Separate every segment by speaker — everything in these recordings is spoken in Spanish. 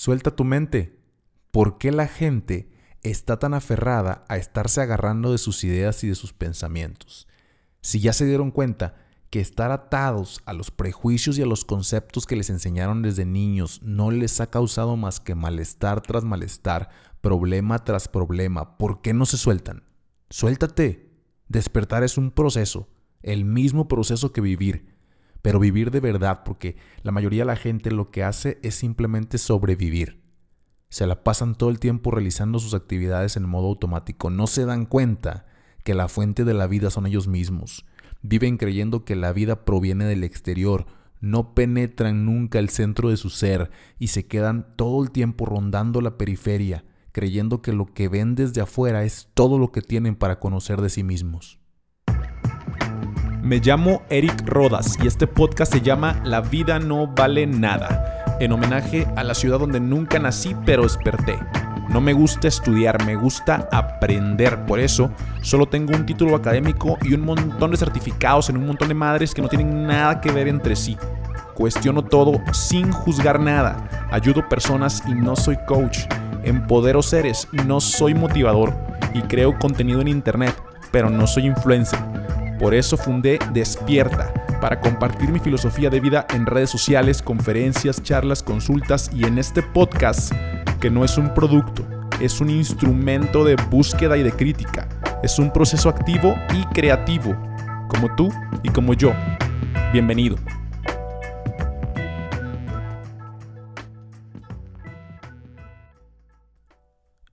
Speaker 1: Suelta tu mente. ¿Por qué la gente está tan aferrada a estarse agarrando de sus ideas y de sus pensamientos? Si ya se dieron cuenta que estar atados a los prejuicios y a los conceptos que les enseñaron desde niños no les ha causado más que malestar tras malestar, problema tras problema, ¿por qué no se sueltan? Suéltate. Despertar es un proceso, el mismo proceso que vivir, pero vivir de verdad, porque la mayoría de la gente lo que hace es simplemente sobrevivir. Se la pasan todo el tiempo realizando sus actividades en modo automático, no se dan cuenta que la fuente de la vida son ellos mismos Viven creyendo que la vida proviene del exterior, no penetran nunca el centro de su ser y se quedan todo el tiempo rondando la periferia, creyendo que lo que ven desde afuera es todo lo que tienen para conocer de sí mismos.
Speaker 2: Me llamo Eric Rodas y este podcast se llama La vida no vale nada, en homenaje a la ciudad donde nunca nací pero desperté no me gusta estudiar, me gusta aprender. Por eso solo tengo un título académico y un montón de certificados en un montón de madres que no tienen nada que ver entre sí. Cuestiono todo sin juzgar nada. Ayudo personas y no soy coach. Empodero seres, no soy motivador. Y creo contenido en internet, pero no soy influencer. Por eso fundé Despierta, para compartir mi filosofía de vida en redes sociales, conferencias, charlas, consultas y en este podcast que no es un producto, es un instrumento de búsqueda y de crítica. Es un proceso activo y creativo, como tú y como yo. Bienvenido.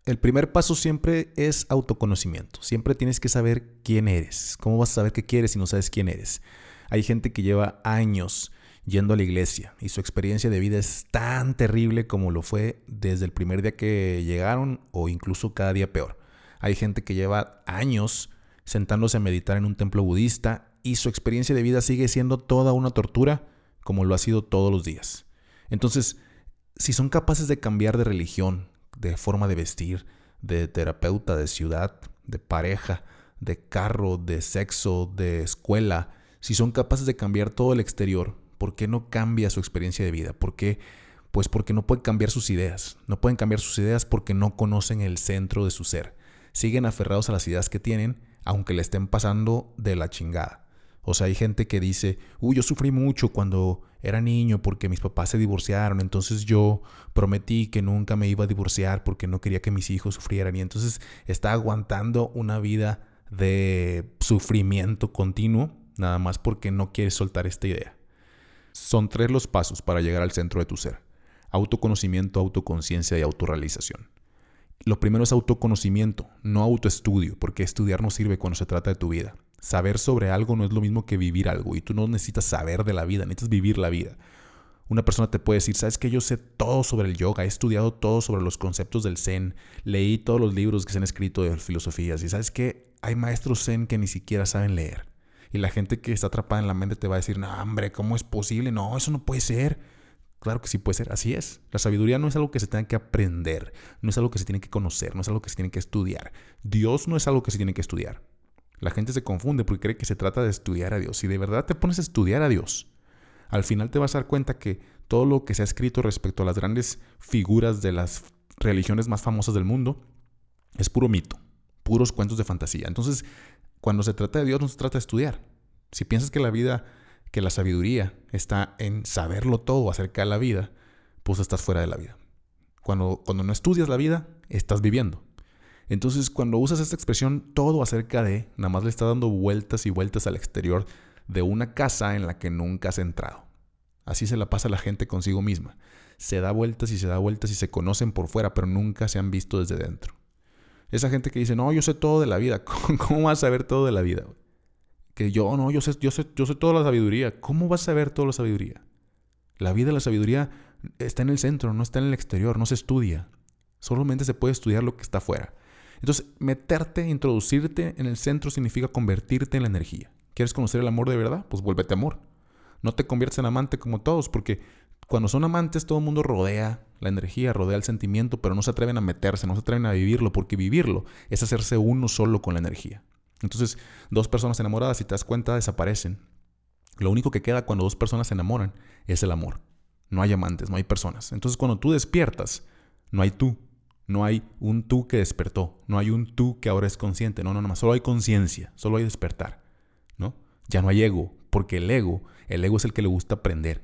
Speaker 1: El primer paso siempre es autoconocimiento. Siempre tienes que saber quién eres. ¿Cómo vas a saber qué quieres si no sabes quién eres? Hay gente que lleva años yendo a la iglesia y su experiencia de vida es tan terrible como lo fue desde el primer día que llegaron o incluso cada día peor. Hay gente que lleva años sentándose a meditar en un templo budista y su experiencia de vida sigue siendo toda una tortura como lo ha sido todos los días. Entonces, si son capaces de cambiar de religión, de forma de vestir, de terapeuta, de ciudad, de pareja, de carro, de sexo, de escuela, si son capaces de cambiar todo el exterior, ¿Por qué no cambia su experiencia de vida? ¿Por qué? Pues porque no pueden cambiar sus ideas. No pueden cambiar sus ideas porque no conocen el centro de su ser. Siguen aferrados a las ideas que tienen, aunque le estén pasando de la chingada. O sea, hay gente que dice, uy, yo sufrí mucho cuando era niño porque mis papás se divorciaron, entonces yo prometí que nunca me iba a divorciar porque no quería que mis hijos sufrieran y entonces está aguantando una vida de sufrimiento continuo, nada más porque no quiere soltar esta idea. Son tres los pasos para llegar al centro de tu ser. Autoconocimiento, autoconciencia y autorrealización. Lo primero es autoconocimiento, no autoestudio, porque estudiar no sirve cuando se trata de tu vida. Saber sobre algo no es lo mismo que vivir algo y tú no necesitas saber de la vida, necesitas vivir la vida. Una persona te puede decir, sabes que yo sé todo sobre el yoga, he estudiado todo sobre los conceptos del zen, leí todos los libros que se han escrito de filosofías y sabes que hay maestros zen que ni siquiera saben leer. Y la gente que está atrapada en la mente te va a decir, no, hombre, ¿cómo es posible? No, eso no puede ser. Claro que sí puede ser, así es. La sabiduría no es algo que se tenga que aprender, no es algo que se tiene que conocer, no es algo que se tiene que estudiar. Dios no es algo que se tiene que estudiar. La gente se confunde porque cree que se trata de estudiar a Dios. Si de verdad te pones a estudiar a Dios, al final te vas a dar cuenta que todo lo que se ha escrito respecto a las grandes figuras de las religiones más famosas del mundo es puro mito, puros cuentos de fantasía. Entonces, cuando se trata de Dios no se trata de estudiar. Si piensas que la vida, que la sabiduría está en saberlo todo acerca de la vida, pues estás fuera de la vida. Cuando, cuando no estudias la vida, estás viviendo. Entonces, cuando usas esta expresión todo acerca de, nada más le está dando vueltas y vueltas al exterior de una casa en la que nunca has entrado. Así se la pasa la gente consigo misma. Se da vueltas y se da vueltas y se conocen por fuera, pero nunca se han visto desde dentro. Esa gente que dice, no, yo sé todo de la vida. ¿Cómo vas a saber todo de la vida? Que yo, no, yo sé, yo sé, yo sé toda la sabiduría. ¿Cómo vas a saber toda la sabiduría? La vida, la sabiduría está en el centro, no está en el exterior, no se estudia. Solamente se puede estudiar lo que está afuera. Entonces, meterte, introducirte en el centro significa convertirte en la energía. ¿Quieres conocer el amor de verdad? Pues vuélvete amor. No te conviertes en amante como todos, porque cuando son amantes, todo el mundo rodea la energía, rodea el sentimiento, pero no se atreven a meterse, no se atreven a vivirlo, porque vivirlo es hacerse uno solo con la energía. Entonces, dos personas enamoradas, si te das cuenta, desaparecen. Lo único que queda cuando dos personas se enamoran es el amor. no hay amantes, no hay personas. Entonces cuando tú despiertas, no hay tú, no hay un tú que despertó, no hay un tú que ahora es consciente, no, no, no, solo hay conciencia, solo hay despertar, ¿no? Ya no hay ego, porque el ego, el ego es el que le gusta aprender.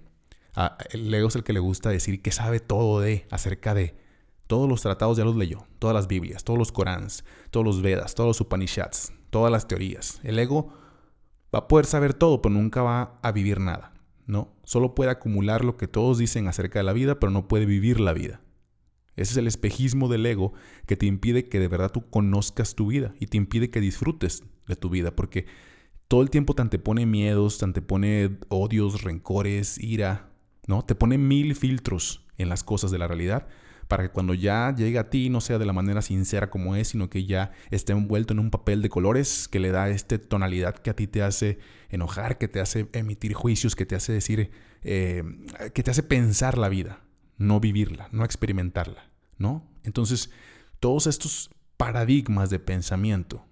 Speaker 1: Ah, el ego es el que le gusta decir que sabe todo de, acerca de. Todos los tratados ya los leyó, todas las Biblias, todos los Corans, todos los Vedas, todos los Upanishads, todas las teorías. El ego va a poder saber todo, pero nunca va a vivir nada, ¿no? Solo puede acumular lo que todos dicen acerca de la vida, pero no puede vivir la vida. Ese es el espejismo del ego que te impide que de verdad tú conozcas tu vida y te impide que disfrutes de tu vida, porque todo el tiempo te antepone miedos, te antepone odios, rencores, ira, ¿no? Te pone mil filtros en las cosas de la realidad para que cuando ya llegue a ti no sea de la manera sincera como es, sino que ya esté envuelto en un papel de colores que le da esta tonalidad que a ti te hace enojar, que te hace emitir juicios, que te hace decir, eh, que te hace pensar la vida, no vivirla, no experimentarla, ¿no? Entonces, todos estos paradigmas de pensamiento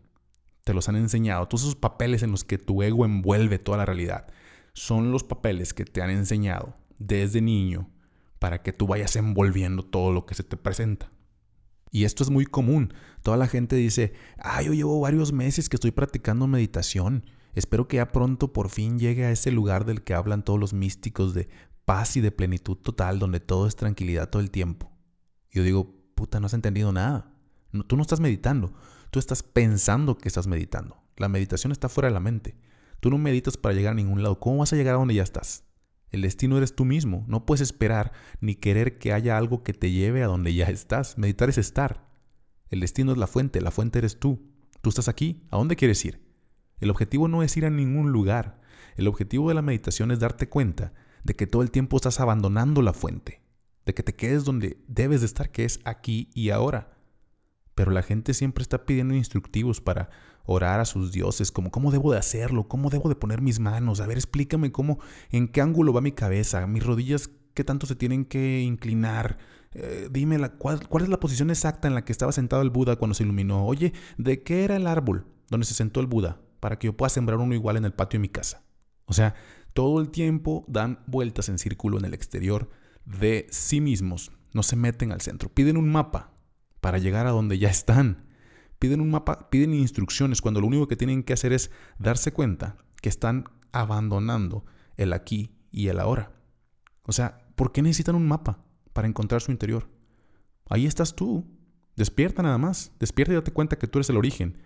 Speaker 1: te los han enseñado, todos esos papeles en los que tu ego envuelve toda la realidad, son los papeles que te han enseñado desde niño para que tú vayas envolviendo todo lo que se te presenta. Y esto es muy común. Toda la gente dice, ah, yo llevo varios meses que estoy practicando meditación. Espero que ya pronto por fin llegue a ese lugar del que hablan todos los místicos de paz y de plenitud total, donde todo es tranquilidad todo el tiempo. Yo digo, puta, no has entendido nada. tú no estás meditando, tú estás pensando que estás meditando. La meditación está fuera de la mente. Tú no meditas para llegar a ningún lado. ¿Cómo vas a llegar a donde ya estás? El destino eres tú mismo. No puedes esperar ni querer que haya algo que te lleve a donde ya estás. Meditar es estar. El destino es la fuente. La fuente eres tú. Tú estás aquí. ¿A dónde quieres ir? El objetivo no es ir a ningún lugar. El objetivo de la meditación es darte cuenta de que todo el tiempo estás abandonando la fuente. De que te quedes donde debes de estar, que es aquí y ahora. Pero la gente siempre está pidiendo instructivos para orar a sus dioses, como cómo debo de hacerlo, cómo debo de poner mis manos, a ver, explícame cómo, en qué ángulo va mi cabeza, mis rodillas, qué tanto se tienen que inclinar. Eh, dime, la, cuál, cuál es la posición exacta en la que estaba sentado el Buda cuando se iluminó. Oye, ¿de qué era el árbol donde se sentó el Buda? Para que yo pueda sembrar uno igual en el patio de mi casa. O sea, todo el tiempo dan vueltas en círculo en el exterior de sí mismos. No se meten al centro. Piden un mapa para llegar a donde ya están piden un mapa, piden instrucciones cuando lo único que tienen que hacer es darse cuenta que están abandonando el aquí y el ahora. O sea, ¿por qué necesitan un mapa para encontrar su interior? Ahí estás tú. Despierta nada más. Despierta y date cuenta que tú eres el origen.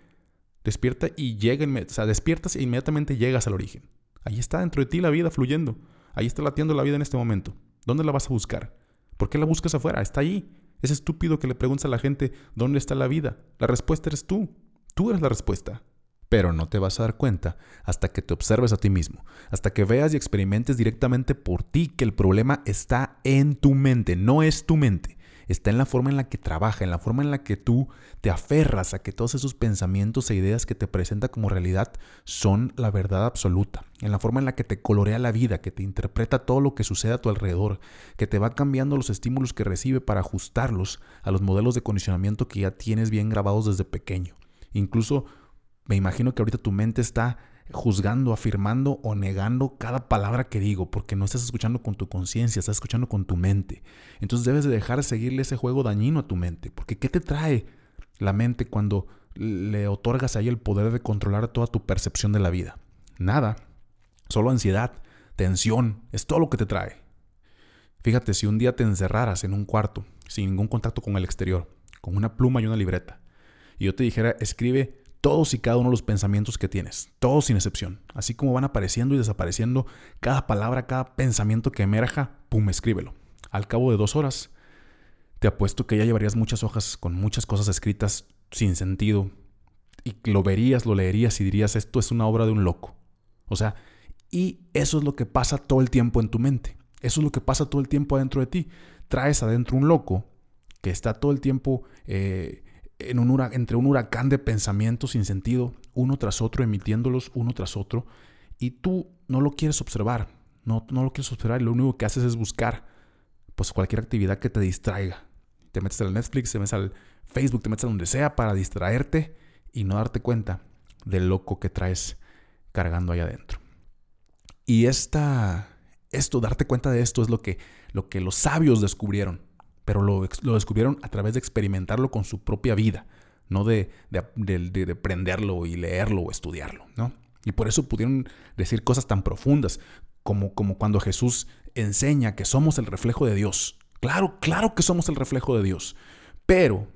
Speaker 1: Despierta y llega, o sea, despiertas e inmediatamente llegas al origen. Ahí está dentro de ti la vida fluyendo. Ahí está latiendo la vida en este momento. ¿Dónde la vas a buscar? ¿Por qué la buscas afuera? Está ahí. Es estúpido que le preguntes a la gente dónde está la vida. La respuesta eres tú. Tú eres la respuesta. Pero no te vas a dar cuenta hasta que te observes a ti mismo, hasta que veas y experimentes directamente por ti que el problema está en tu mente, no es tu mente está en la forma en la que trabaja, en la forma en la que tú te aferras a que todos esos pensamientos e ideas que te presenta como realidad son la verdad absoluta, en la forma en la que te colorea la vida, que te interpreta todo lo que sucede a tu alrededor, que te va cambiando los estímulos que recibe para ajustarlos a los modelos de condicionamiento que ya tienes bien grabados desde pequeño. Incluso me imagino que ahorita tu mente está juzgando, afirmando o negando cada palabra que digo, porque no estás escuchando con tu conciencia, estás escuchando con tu mente. Entonces debes de dejar de seguirle ese juego dañino a tu mente, porque ¿qué te trae la mente cuando le otorgas ahí el poder de controlar toda tu percepción de la vida? Nada, solo ansiedad, tensión, es todo lo que te trae. Fíjate, si un día te encerraras en un cuarto, sin ningún contacto con el exterior, con una pluma y una libreta, y yo te dijera, escribe todos y cada uno de los pensamientos que tienes, todos sin excepción, así como van apareciendo y desapareciendo cada palabra, cada pensamiento que emerja, pum, escríbelo. Al cabo de dos horas, te apuesto que ya llevarías muchas hojas con muchas cosas escritas sin sentido y lo verías, lo leerías y dirías, esto es una obra de un loco. O sea, y eso es lo que pasa todo el tiempo en tu mente. Eso es lo que pasa todo el tiempo adentro de ti. Traes adentro un loco que está todo el tiempo eh, en un entre un huracán de pensamientos sin sentido, uno tras otro, emitiéndolos uno tras otro, y tú no lo quieres observar, no, no lo quieres observar, y lo único que haces es buscar pues cualquier actividad que te distraiga. Te metes al Netflix, te metes al Facebook, te metes a donde sea para distraerte y no darte cuenta del loco que traes cargando ahí adentro. Y esta, Esto, darte cuenta de esto es lo que, lo que los sabios descubrieron, pero lo, descubrieron a través de experimentarlo con su propia vida, no de, de, y leerlo o estudiarlo, ¿no? Y por eso pudieron decir cosas tan profundas como, como cuando Jesús enseña que somos el reflejo de Dios. Claro, claro que somos el reflejo de Dios. Pero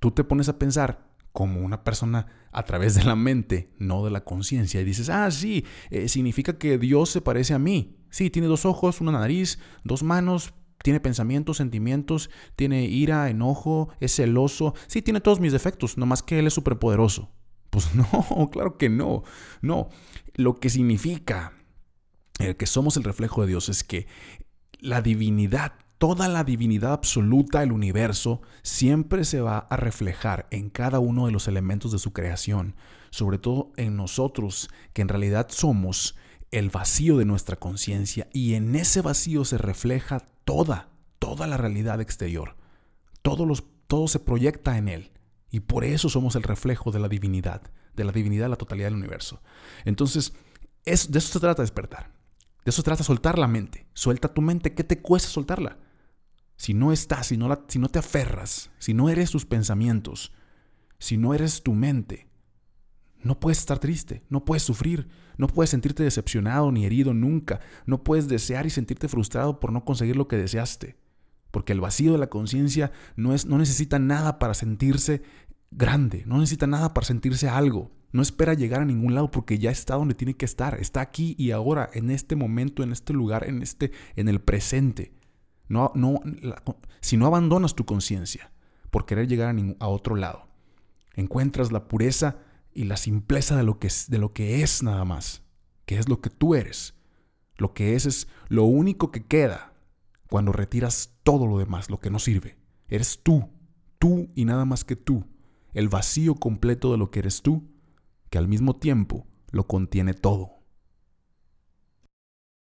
Speaker 1: tú te pones a pensar como una persona a través de la mente, no de la conciencia, y dices, ah, sí, eh, significa que Dios se parece a mí. Sí, tiene dos ojos, una nariz, dos manos, tiene pensamientos, sentimientos, tiene ira, enojo, es celoso. Sí, tiene todos mis defectos, nomás que Él es superpoderoso. Pues no, claro que no. No, lo que significa el que somos el reflejo de Dios es que la divinidad, toda la divinidad absoluta del universo, siempre se va a reflejar en cada uno de los elementos de su creación, sobre todo en nosotros, que en realidad somos el vacío de nuestra conciencia y en ese vacío se refleja toda, toda la realidad exterior. Todo, los, todo se proyecta en él. Y por eso somos el reflejo de la divinidad, de la divinidad la totalidad del universo. Entonces, es, de eso se trata despertar. De eso se trata soltar la mente. Suelta tu mente. ¿Qué te cuesta soltarla? Si no estás, si no, la, si no te aferras, si no eres tus pensamientos, si no eres tu mente, no puedes estar triste, no puedes sufrir, no puedes sentirte decepcionado ni herido nunca, no puedes desear y sentirte frustrado por no conseguir lo que deseaste. Porque el vacío de la conciencia no, no necesita nada para sentirse grande, no necesita nada para sentirse algo. No espera llegar a ningún lado porque ya está donde tiene que estar. Está aquí y ahora, en este momento, en este lugar, en este, en el presente. No, no, si no abandonas tu conciencia por querer llegar a, a, otro lado, encuentras la pureza y la simpleza de lo, que es, de lo que es nada más, que es lo que tú eres. Lo que es es lo único que queda cuando retiras todo lo demás, lo que no sirve. Eres tú, tú y nada más que tú el vacío completo de lo que eres tú, que al mismo tiempo lo contiene todo.